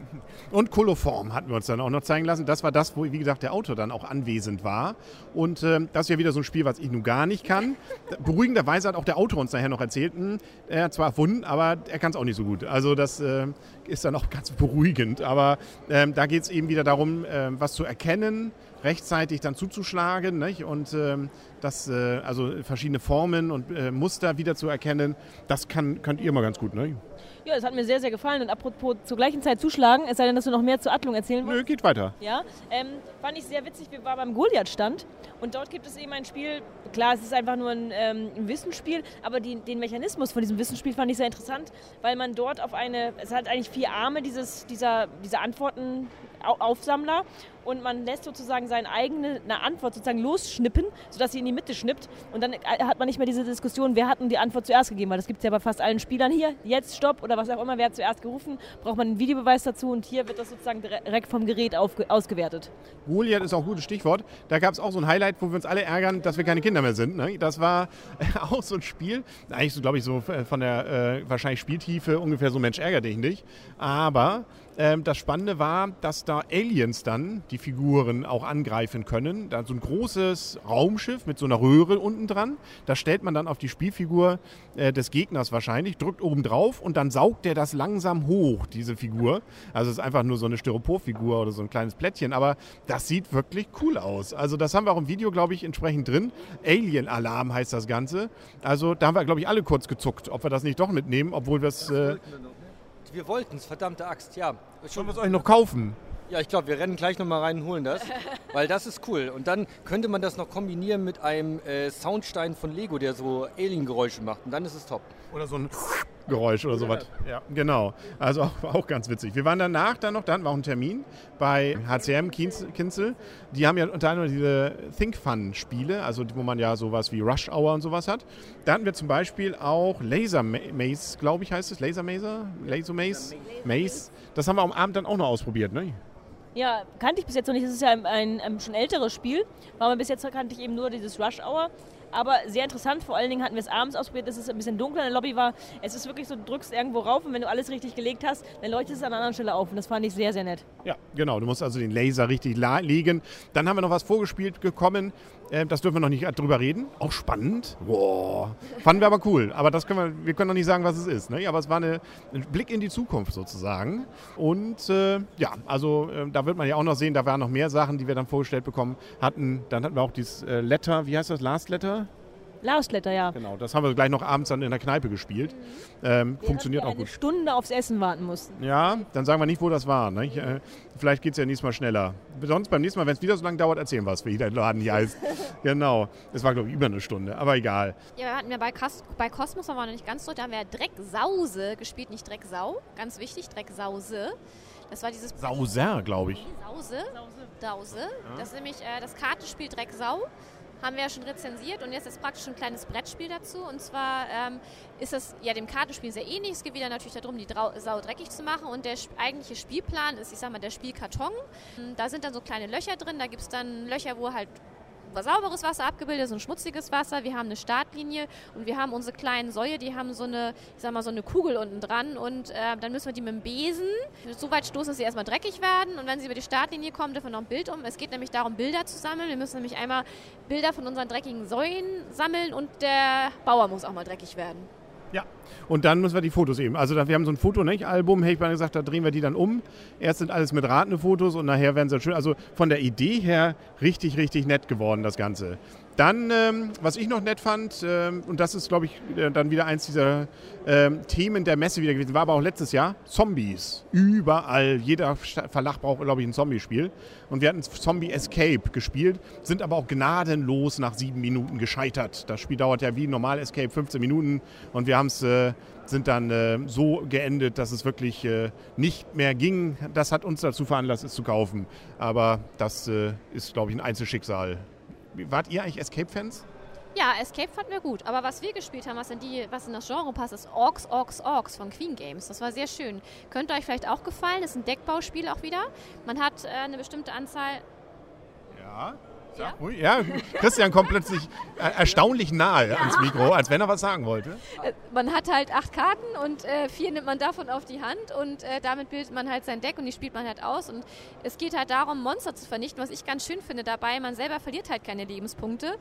Und Koloform hatten wir uns dann auch noch zeigen lassen. Das war das, wo, wie gesagt, der Autor dann auch anwesend war. Und äh, das ist ja wieder so ein Spiel, was ich nun gar nicht kann. Beruhigenderweise hat auch der Autor uns nachher noch erzählt, mh, er hat zwar erfunden, aber er kann es auch nicht so gut. Also das äh, ist dann auch ganz beruhigend. Aber ähm, da geht es eben wieder darum, äh, was zu erkennen, rechtzeitig dann zuzuschlagen nicht? und ähm, das, äh, also verschiedene Formen und äh, Muster wieder zu erkennen, das kann, könnt ihr mal ganz gut. Ne? Ja, das hat mir sehr, sehr gefallen. Und apropos zur gleichen Zeit zuschlagen, es sei denn, dass du noch mehr zur Attlung erzählen willst. Nö, geht weiter. Ja, ähm, fand ich sehr witzig. Wir waren beim Goliath-Stand und dort gibt es eben ein Spiel. Klar, es ist einfach nur ein, ähm, ein Wissensspiel, aber die, den Mechanismus von diesem Wissensspiel fand ich sehr interessant, weil man dort auf eine, es hat eigentlich vier Arme, dieses, dieser, dieser Antworten-Aufsammler und man lässt sozusagen seine eigene eine Antwort sozusagen losschnippen, sodass sie in die Mitte schnippt. Und dann hat man nicht mehr diese Diskussion, wer hat denn die Antwort zuerst gegeben, weil das gibt es ja bei fast allen Spielern hier. Jetzt Stopp oder was auch immer, wer hat zuerst gerufen, braucht man einen Videobeweis dazu und hier wird das sozusagen direkt vom Gerät ausgewertet. Goliath ist auch ein gutes Stichwort. Da gab es auch so ein Highlight, wo wir uns alle ärgern, dass wir keine Kinder mehr sind. Ne? Das war auch so ein Spiel, eigentlich so, glaube ich, so von der äh, wahrscheinlich Spieltiefe ungefähr so Mensch ärger dich nicht. Aber ähm, das Spannende war, dass da Aliens dann die Figuren auch angreifen können. Da so ein großes Raumschiff mit so einer Röhre unten dran. Da stellt man dann auf die Spielfigur äh, des Gegners wahrscheinlich, drückt oben drauf und dann saugt der das langsam hoch, diese Figur. Also es ist einfach nur so eine Styroporfigur oder so ein kleines Plättchen, aber das sieht wirklich cool aus. Also das haben wir auch im Video, glaube ich, entsprechend drin. Alien Alarm heißt das Ganze. Also da haben wir, glaube ich, alle kurz gezuckt, ob wir das nicht doch mitnehmen, obwohl wir es... Äh, wir wollten es, verdammte Axt, ja. Sollen wir es euch noch kaufen? Ja, ich glaube, wir rennen gleich nochmal rein und holen das, weil das ist cool. Und dann könnte man das noch kombinieren mit einem äh, Soundstein von Lego, der so Alien-Geräusche macht. Und dann ist es top. Oder so ein Geräusch oder sowas. Ja, genau. Also auch, auch, ganz witzig. Wir waren danach dann noch, da hatten wir auch einen Termin bei HCM Kinzel. Die haben ja unter anderem diese Think Fun Spiele, also wo man ja sowas wie Rush Hour und sowas hat. Da hatten wir zum Beispiel auch Laser Maze, glaube ich heißt es. Laser Maze? Laser Maze? Maze. Das haben wir am Abend dann auch noch ausprobiert, ne? Ja, kannte ich bis jetzt noch nicht. Das ist ja ein, ein, ein schon älteres Spiel. Aber bis jetzt kannte ich eben nur dieses Rush Hour. Aber sehr interessant, vor allen Dingen hatten wir es abends ausprobiert, dass es ein bisschen dunkler in der Lobby war. Es ist wirklich so, du drückst irgendwo rauf und wenn du alles richtig gelegt hast, dann leuchtet es an einer anderen Stelle auf. Und das fand ich sehr, sehr nett. Ja, genau. Du musst also den Laser richtig legen. Dann haben wir noch was vorgespielt gekommen. Äh, das dürfen wir noch nicht drüber reden. Auch spannend. Boah. Fanden wir aber cool. Aber das können wir, wir können noch nicht sagen, was es ist. Ne? Aber es war eine, ein Blick in die Zukunft sozusagen. Und äh, ja, also äh, da wird man ja auch noch sehen, da waren noch mehr Sachen, die wir dann vorgestellt bekommen hatten. Dann hatten wir auch dieses äh, Letter, wie heißt das? Last Letter? Last Letter, ja. Genau, das haben wir gleich noch abends dann in der Kneipe gespielt. Ähm, funktioniert wir auch eine gut. Stunde aufs Essen warten mussten. Ja, dann sagen wir nicht, wo das war. Ne? Ich, äh, vielleicht geht es ja nächstes Mal schneller. Sonst beim nächsten Mal, wenn es wieder so lange dauert, erzählen wir es, wie der Laden hier heißt. genau. Es war, glaube ich, über eine Stunde, aber egal. Ja, wir hatten ja bei, Kas bei Kosmos, da waren wir noch nicht ganz so, da haben wir ja Drecksause gespielt, nicht Drecksau. Ganz wichtig, Drecksause. Das war dieses Sauser, glaube ich. Sause. Dause. Das ist nämlich äh, das Kartenspiel Drecksau. Haben wir ja schon rezensiert und jetzt ist praktisch ein kleines Brettspiel dazu. Und zwar ähm, ist das ja dem Kartenspiel sehr ähnlich. Es geht wieder natürlich darum, die Drau Sau dreckig zu machen. Und der eigentliche Spielplan ist, ich sag mal, der Spielkarton. Da sind dann so kleine Löcher drin. Da gibt es dann Löcher, wo halt sauberes Wasser abgebildet, so ein schmutziges Wasser. Wir haben eine Startlinie und wir haben unsere kleinen Säue, die haben so eine, ich sag mal, so eine Kugel unten dran und äh, dann müssen wir die mit dem Besen so weit stoßen, dass sie erstmal dreckig werden und wenn sie über die Startlinie kommen, dürfen wir noch ein Bild um. Es geht nämlich darum, Bilder zu sammeln. Wir müssen nämlich einmal Bilder von unseren dreckigen Säuen sammeln und der Bauer muss auch mal dreckig werden. Ja. Und dann müssen wir die Fotos eben. Also wir haben so ein Foto-Album, hätte ich mal gesagt, da drehen wir die dann um. Erst sind alles mit ratende Fotos und nachher werden sie schön. Also von der Idee her richtig, richtig nett geworden, das Ganze. Dann, ähm, was ich noch nett fand, ähm, und das ist, glaube ich, äh, dann wieder eins dieser ähm, Themen der Messe wieder gewesen, war aber auch letztes Jahr, Zombies. Überall, jeder Verlag braucht, glaube ich, ein Zombie-Spiel. Und wir hatten Zombie Escape gespielt, sind aber auch gnadenlos nach sieben Minuten gescheitert. Das Spiel dauert ja wie normal Escape 15 Minuten und wir haben es äh, sind dann äh, so geendet, dass es wirklich äh, nicht mehr ging. Das hat uns dazu veranlasst, es zu kaufen. Aber das äh, ist, glaube ich, ein Einzelschicksal. Wart ihr eigentlich Escape-Fans? Ja, Escape fanden wir gut. Aber was wir gespielt haben, was in, die, was in das Genre passt, ist Orks, Orks, Orks von Queen Games. Das war sehr schön. Könnte euch vielleicht auch gefallen. Das ist ein Deckbauspiel auch wieder. Man hat äh, eine bestimmte Anzahl. Ja. Ja? Ja, Christian kommt plötzlich äh, erstaunlich nahe ans Mikro, als wenn er was sagen wollte. Äh, man hat halt acht Karten und äh, vier nimmt man davon auf die Hand und äh, damit bildet man halt sein Deck und die spielt man halt aus. Und es geht halt darum, Monster zu vernichten, was ich ganz schön finde dabei. Man selber verliert halt keine Lebenspunkte.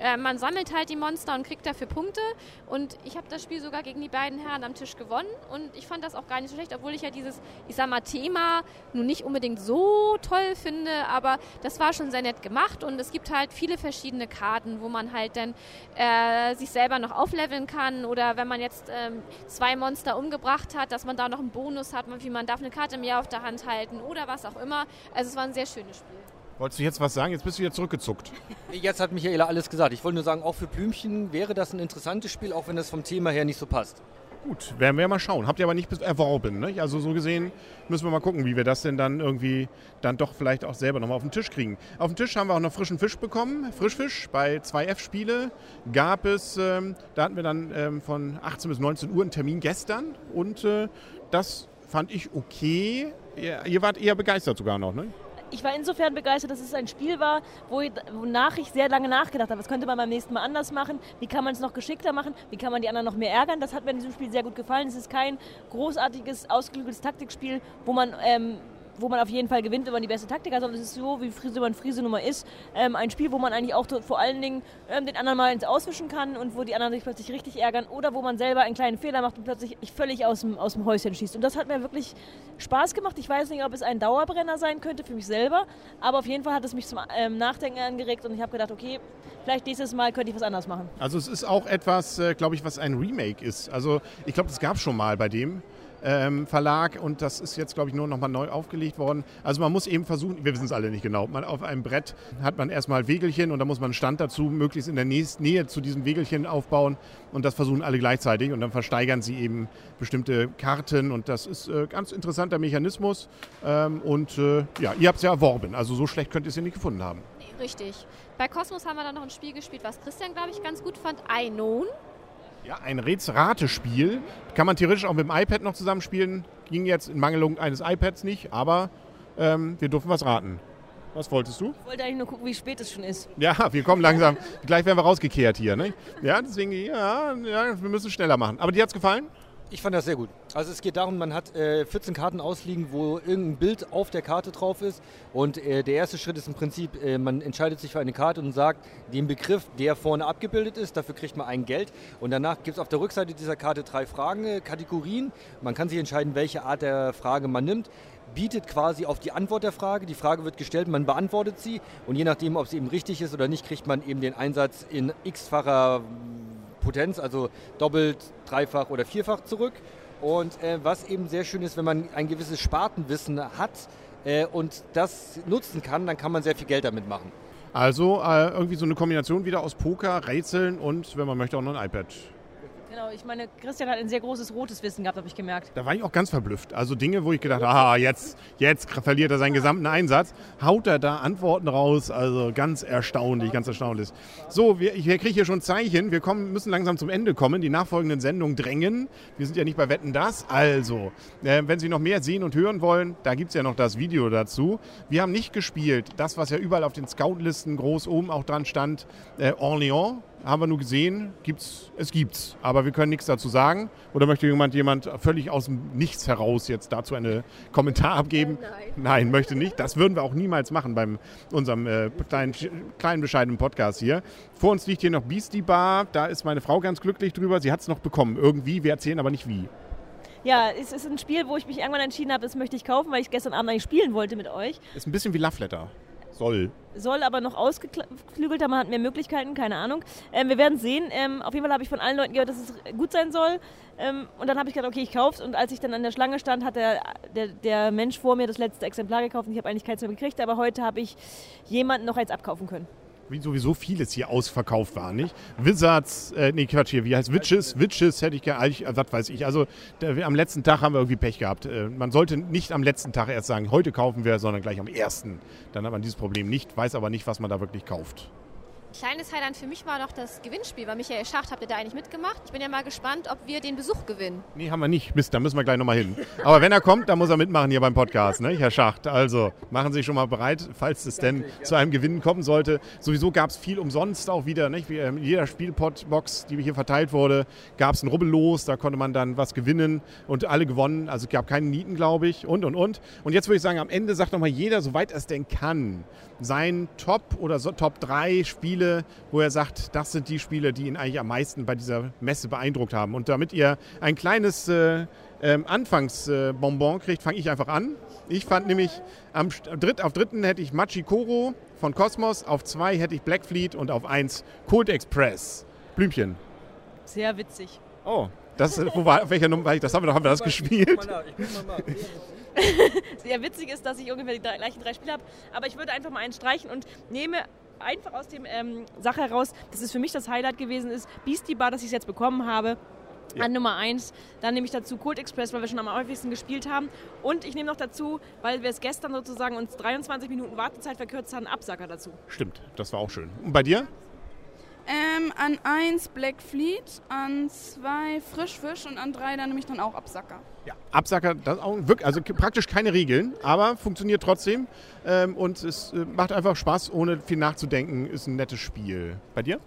Äh, man sammelt halt die Monster und kriegt dafür Punkte. Und ich habe das Spiel sogar gegen die beiden Herren am Tisch gewonnen. Und ich fand das auch gar nicht so schlecht, obwohl ich ja dieses, ich sag mal, Thema nun nicht unbedingt so toll finde, aber das war schon sehr nett gemacht und es gibt halt viele verschiedene Karten, wo man halt dann äh, sich selber noch aufleveln kann oder wenn man jetzt ähm, zwei Monster umgebracht hat, dass man da noch einen Bonus hat, wie man darf eine Karte mehr auf der Hand halten oder was auch immer. Also es war ein sehr schönes Spiel. Wolltest du jetzt was sagen? Jetzt bist du wieder zurückgezuckt. Jetzt hat Michaela alles gesagt. Ich wollte nur sagen, auch für Blümchen wäre das ein interessantes Spiel, auch wenn das vom Thema her nicht so passt. Gut, werden wir mal schauen. Habt ihr aber nicht erworben. Ne? Also so gesehen müssen wir mal gucken, wie wir das denn dann irgendwie dann doch vielleicht auch selber nochmal auf den Tisch kriegen. Auf dem Tisch haben wir auch noch frischen Fisch bekommen. Frischfisch bei 2F-Spiele gab es, ähm, da hatten wir dann ähm, von 18 bis 19 Uhr einen Termin gestern und äh, das fand ich okay. Ihr, ihr wart eher begeistert sogar noch, ne? Ich war insofern begeistert, dass es ein Spiel war, wo ich, wonach ich sehr lange nachgedacht habe. Was könnte man beim nächsten Mal anders machen? Wie kann man es noch geschickter machen? Wie kann man die anderen noch mehr ärgern? Das hat mir in diesem Spiel sehr gut gefallen. Es ist kein großartiges, ausgeklügeltes Taktikspiel, wo man, ähm, wo man auf jeden Fall gewinnt, wenn man die beste Taktik hat, sondern es ist so, wie Friese man Friese Nummer ist. Ähm, ein Spiel, wo man eigentlich auch vor allen Dingen ähm, den anderen mal ins Auswischen kann und wo die anderen sich plötzlich richtig ärgern oder wo man selber einen kleinen Fehler macht und plötzlich völlig aus dem, Häuschen schießt. Und das hat mir wirklich Spaß gemacht. Ich weiß nicht, ob es ein Dauerbrenner sein könnte für mich selber, aber auf jeden Fall hat es mich zum ähm, Nachdenken angeregt und ich habe gedacht, okay, vielleicht nächstes Mal könnte ich was anderes machen. Also es ist auch etwas, äh, glaube ich, was ein Remake ist. Also ich glaube, das gab es schon mal bei dem ähm, Verlag und das ist jetzt, glaube ich, nur nochmal neu aufgelegt worden. Also man muss eben versuchen, wir wissen es alle nicht genau, man, auf einem Brett hat man erstmal Wegelchen und da muss man einen Stand dazu möglichst in der Nächst Nähe zu diesem Wegelchen aufbauen und das versuchen alle gleichzeitig und dann versteigern sie eben bestimmte Karten und das ist äh, ganz interessanter Mechanismus ähm, und äh, ja, ihr habt es ja erworben, also so schlecht könnt ihr es ja nicht gefunden haben. Richtig. Bei Cosmos haben wir dann noch ein Spiel gespielt, was Christian, glaube ich, ganz gut fand. Einon. Ja, ein Rätsel-Ratespiel. Kann man theoretisch auch mit dem iPad noch zusammenspielen. Ging jetzt in Mangelung eines iPads nicht, aber ähm, wir durften was raten. Was wolltest du? Ich wollte eigentlich nur gucken, wie spät es schon ist. Ja, wir kommen langsam. Gleich werden wir rausgekehrt hier. Ne? Ja, deswegen, ja, ja, wir müssen schneller machen. Aber dir hat's gefallen? Ich fand das sehr gut. Also es geht darum, man hat äh, 14 Karten ausliegen, wo irgendein Bild auf der Karte drauf ist. Und äh, der erste Schritt ist im Prinzip, äh, man entscheidet sich für eine Karte und sagt den Begriff, der vorne abgebildet ist. Dafür kriegt man ein Geld. Und danach gibt es auf der Rückseite dieser Karte drei Fragen, äh, Kategorien. Man kann sich entscheiden, welche Art der Frage man nimmt. bietet quasi auf die Antwort der Frage. Die Frage wird gestellt, man beantwortet sie und je nachdem, ob sie eben richtig ist oder nicht, kriegt man eben den Einsatz in x-facher Potenz, also doppelt, dreifach oder vierfach zurück. Und äh, was eben sehr schön ist, wenn man ein gewisses Spartenwissen hat äh, und das nutzen kann, dann kann man sehr viel Geld damit machen. Also äh, irgendwie so eine Kombination wieder aus Poker, Rätseln und, wenn man möchte, auch noch ein iPad. Genau, ich meine, Christian hat ein sehr großes rotes Wissen gehabt, habe ich gemerkt. Da war ich auch ganz verblüfft. Also Dinge, wo ich gedacht habe, aha, jetzt, jetzt verliert er seinen gesamten Einsatz. Haut er da Antworten raus. Also ganz erstaunlich, ganz erstaunlich. So, wir, ich kriege hier schon Zeichen. Wir kommen, müssen langsam zum Ende kommen. Die nachfolgenden Sendungen drängen. Wir sind ja nicht bei Wetten das. Also, äh, wenn Sie noch mehr sehen und hören wollen, da gibt es ja noch das Video dazu. Wir haben nicht gespielt. Das, was ja überall auf den Scoutlisten groß oben auch dran stand, äh, Orléans haben wir nur gesehen, gibt's, es gibt's. Aber wir können nichts dazu sagen. Oder möchte jemand, jemand völlig aus dem Nichts heraus jetzt dazu einen Kommentar abgeben? Äh, nein. Nein, möchte nicht. Das würden wir auch niemals machen bei unserem äh, kleinen, kleinen, bescheidenen Podcast hier. Vor uns liegt hier noch Beastie Bar. Da ist meine Frau ganz glücklich drüber. Sie hat es noch bekommen. Irgendwie. Wir erzählen aber nicht wie. Ja, es ist ein Spiel, wo ich mich irgendwann entschieden habe, das möchte ich kaufen, weil ich gestern Abend eigentlich spielen wollte mit euch. Ist ein bisschen wie Love Letter. Soll. Soll aber noch ausgeklügelter, man hat mehr Möglichkeiten, keine Ahnung. Ähm, wir werden sehen. Ähm, auf jeden Fall habe ich von allen Leuten gehört, dass es gut sein soll. Ähm, und dann habe ich gedacht, okay, ich kauf's. Und als ich dann an der Schlange stand, hat der, der, der Mensch vor mir das letzte Exemplar gekauft und ich habe eigentlich keins mehr gekriegt. Aber heute habe ich jemanden noch eins abkaufen können wie sowieso vieles hier ausverkauft war, nicht? Wizards, äh, nee, Quatsch hier, wie heißt Witches? Witches hätte ich gerne, äh, was weiß ich. Also der, am letzten Tag haben wir irgendwie Pech gehabt. Äh, man sollte nicht am letzten Tag erst sagen, heute kaufen wir, sondern gleich am ersten. Dann hat man dieses Problem nicht, weiß aber nicht, was man da wirklich kauft. Kleines Highlight für mich war noch das Gewinnspiel, weil Michael Schacht habt ihr da eigentlich mitgemacht. Ich bin ja mal gespannt, ob wir den Besuch gewinnen. Nee, haben wir nicht. Mist, da müssen wir gleich nochmal hin. Aber wenn er kommt, dann muss er mitmachen hier beim Podcast, ne, Herr Schacht. Also machen Sie sich schon mal bereit, falls es denn zu einem Gewinnen kommen sollte. Sowieso gab es viel umsonst auch wieder. Nicht? In jeder Spielpotbox, die hier verteilt wurde, gab es ein Rubbellos. Da konnte man dann was gewinnen und alle gewonnen. Also es gab keine Nieten, glaube ich, und, und, und. Und jetzt würde ich sagen, am Ende sagt nochmal jeder, soweit er es denn kann, sein Top oder so, Top 3 Spiele, wo er sagt, das sind die Spiele, die ihn eigentlich am meisten bei dieser Messe beeindruckt haben. Und damit ihr ein kleines äh, äh, Anfangsbonbon kriegt, fange ich einfach an. Ich fand nämlich, am, dritt, auf dritten hätte ich Machi Koro von Cosmos, auf zwei hätte ich Blackfleet und auf eins Cold Express. Blümchen. Sehr witzig. Oh, das, wo war, auf welcher Nummer war ich? Das haben wir doch haben wir das gespielt. Ich mal Sehr witzig ist, dass ich ungefähr die drei, gleichen drei Spiele habe. Aber ich würde einfach mal einen streichen und nehme einfach aus dem ähm, Sache heraus, dass es für mich das Highlight gewesen ist, Beastie Bar, dass ich es jetzt bekommen habe. Ja. An Nummer 1. Dann nehme ich dazu Cold Express, weil wir schon am häufigsten gespielt haben. Und ich nehme noch dazu, weil wir es gestern sozusagen uns 23 Minuten Wartezeit verkürzt haben, Absacker dazu. Stimmt, das war auch schön. Und bei dir? Ähm, an 1 Black Fleet, an 2 Frischfisch und an 3 dann nämlich dann auch Absacker. Ja, Absacker, das auch wirklich, also praktisch keine Regeln, aber funktioniert trotzdem ähm, und es äh, macht einfach Spaß, ohne viel nachzudenken, ist ein nettes Spiel. Bei dir?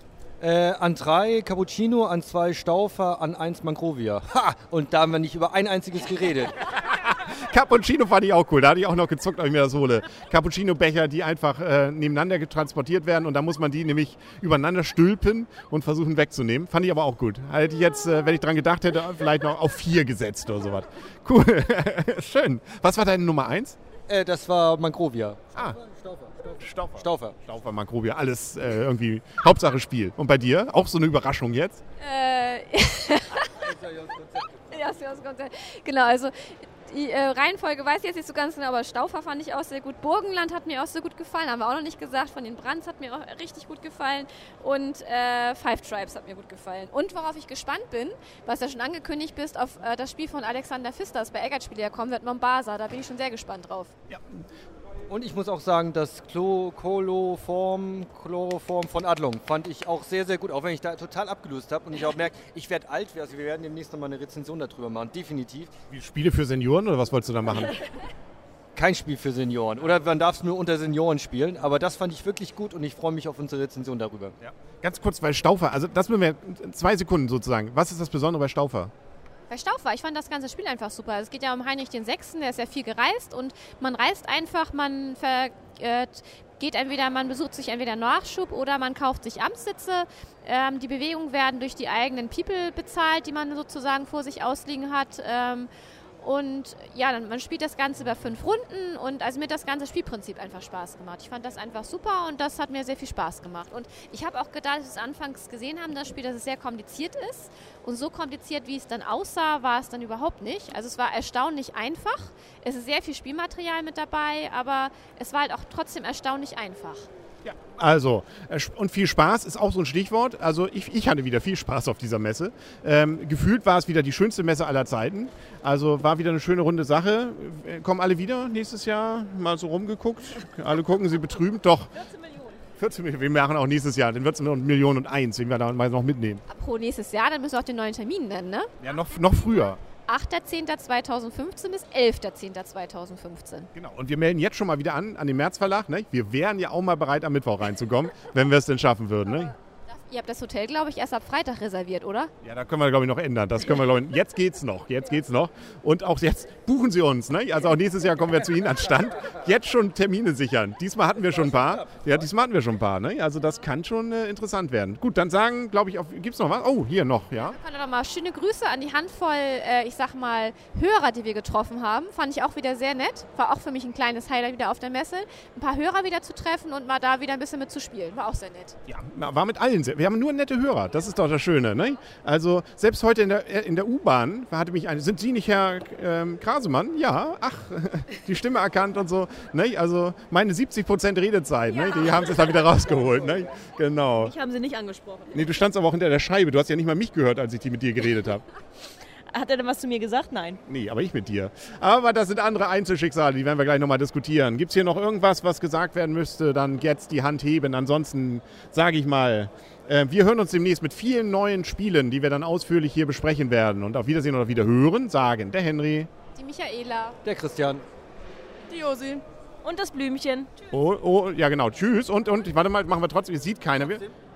Äh, an drei Cappuccino, an zwei Staufer, an eins Mangrovia. Ha! Und da haben wir nicht über ein einziges geredet. Cappuccino fand ich auch cool. Da hatte ich auch noch gezuckt, ob ich mir das hole. Cappuccino-Becher, die einfach äh, nebeneinander transportiert werden und da muss man die nämlich übereinander stülpen und versuchen wegzunehmen. Fand ich aber auch gut. Hätte ich jetzt, äh, wenn ich dran gedacht hätte, vielleicht noch auf vier gesetzt oder sowas. Cool. Schön. Was war deine Nummer eins? Äh, das war Mangrovia. Ah. Staufer. Staufer. Staufer. Staufer, Mangrovia, alles äh, irgendwie Hauptsache Spiel. Und bei dir? Auch so eine Überraschung jetzt? Äh, ja, genau, also die äh, Reihenfolge weiß ich jetzt nicht so ganz genau, aber Staufer fand ich auch sehr gut. Burgenland hat mir auch sehr gut gefallen, haben wir auch noch nicht gesagt. Von den Brands hat mir auch richtig gut gefallen. Und äh, Five Tribes hat mir gut gefallen. Und worauf ich gespannt bin, was ja schon angekündigt bist, auf äh, das Spiel von Alexander Fisters bei Eggert Spiele kommen wird, Mombasa. Da bin ich schon sehr gespannt drauf. Ja. Und ich muss auch sagen, das Chloroform, Chloroform von Adlung fand ich auch sehr, sehr gut, auch wenn ich da total abgelöst habe und ich auch merke, ich werde alt, also wir werden demnächst nochmal eine Rezension darüber machen, definitiv. Wie Spiele für Senioren oder was wolltest du da machen? Kein Spiel für Senioren. Oder man darf es nur unter Senioren spielen, aber das fand ich wirklich gut und ich freue mich auf unsere Rezension darüber. Ja. Ganz kurz, weil Staufer, also das müssen wir zwei Sekunden sozusagen. Was ist das Besondere bei Staufer? Bei Stauf war. Ich fand das ganze Spiel einfach super. Es geht ja um Heinrich den Sechsten, der ist ja viel gereist und man reist einfach, man ver, äh, geht entweder, man besucht sich entweder Nachschub oder man kauft sich Amtssitze. Ähm, die Bewegungen werden durch die eigenen People bezahlt, die man sozusagen vor sich ausliegen hat. Ähm, und ja, dann, man spielt das Ganze über fünf Runden und also mir hat das ganze Spielprinzip einfach Spaß gemacht. Ich fand das einfach super und das hat mir sehr viel Spaß gemacht. Und ich habe auch gedacht, als wir es anfangs gesehen haben, das Spiel, dass es sehr kompliziert ist. Und so kompliziert, wie es dann aussah, war es dann überhaupt nicht. Also es war erstaunlich einfach. Es ist sehr viel Spielmaterial mit dabei, aber es war halt auch trotzdem erstaunlich einfach. Ja, also, äh, und viel Spaß ist auch so ein Stichwort. Also ich, ich hatte wieder viel Spaß auf dieser Messe. Ähm, gefühlt war es wieder die schönste Messe aller Zeiten. Also war wieder eine schöne runde Sache. Äh, kommen alle wieder nächstes Jahr? Mal so rumgeguckt. Alle gucken sie betrübt. Doch. 14 Millionen. 14 Millionen. Wir machen auch nächstes Jahr. Dann wird es Millionen und eins, den wir da mal noch mitnehmen. Pro nächstes Jahr, dann müssen wir auch den neuen Termin nennen, ne? Ja, noch, noch früher. 8.10.2015 bis 11.10.2015. Genau, und wir melden jetzt schon mal wieder an, an den Märzverlag. Ne? Wir wären ja auch mal bereit, am Mittwoch reinzukommen, wenn wir es denn schaffen würden. Ne? Ihr habt das Hotel, glaube ich, erst ab Freitag reserviert, oder? Ja, da können wir, glaube ich, noch ändern. Das können wir, glaube ich, jetzt geht's noch. Jetzt geht's noch. Und auch jetzt buchen Sie uns. Ne? Also auch nächstes Jahr kommen wir zu Ihnen an Stand. Jetzt schon Termine sichern. Diesmal hatten wir schon ein paar. Ja, diesmal hatten wir schon ein paar. Ne? Also das kann schon äh, interessant werden. Gut, dann sagen, glaube ich, gibt es noch was? Oh, hier noch, ja. Ich kann noch mal schöne Grüße an die Handvoll, äh, ich sag mal, Hörer, die wir getroffen haben. Fand ich auch wieder sehr nett. War auch für mich ein kleines Highlight wieder auf der Messe. Ein paar Hörer wieder zu treffen und mal da wieder ein bisschen mitzuspielen. War auch sehr nett. Ja, war mit allen sehr. Wir haben nur nette Hörer. Das ist doch das Schöne. Ne? Also selbst heute in der, in der U-Bahn hatte mich eine, sind Sie nicht Herr ähm, Krasemann? Ja, ach, die Stimme erkannt und so. Ne? Also meine 70 Prozent Redezeit, ja. ne? die haben Sie da wieder rausgeholt. Ne? Genau. Ich haben Sie nicht angesprochen. Nee, du standst aber auch hinter der Scheibe. Du hast ja nicht mal mich gehört, als ich die mit dir geredet habe. Hat er denn was zu mir gesagt? Nein. Nee, aber ich mit dir. Aber das sind andere Einzelschicksale, die werden wir gleich nochmal diskutieren. Gibt es hier noch irgendwas, was gesagt werden müsste? Dann jetzt die Hand heben. Ansonsten sage ich mal, äh, wir hören uns demnächst mit vielen neuen Spielen, die wir dann ausführlich hier besprechen werden. Und auf Wiedersehen oder wieder hören, sagen der Henry. Die Michaela. Der Christian. Die Josi. Und das Blümchen. Oh, oh, ja genau. Tschüss. Und, und warte mal, machen wir trotzdem. Sieht keiner.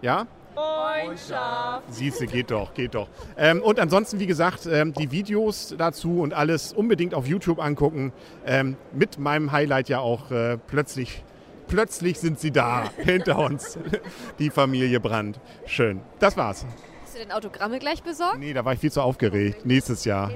Ja? Freundschaft. Siehst du, geht doch, geht doch. Ähm, und ansonsten, wie gesagt, ähm, die Videos dazu und alles unbedingt auf YouTube angucken. Ähm, mit meinem Highlight ja auch äh, plötzlich, plötzlich sind sie da, hinter uns. Die Familie Brandt. Schön. Das war's. Hast du denn Autogramme gleich besorgt? Nee, da war ich viel zu aufgeregt. Nächstes Jahr.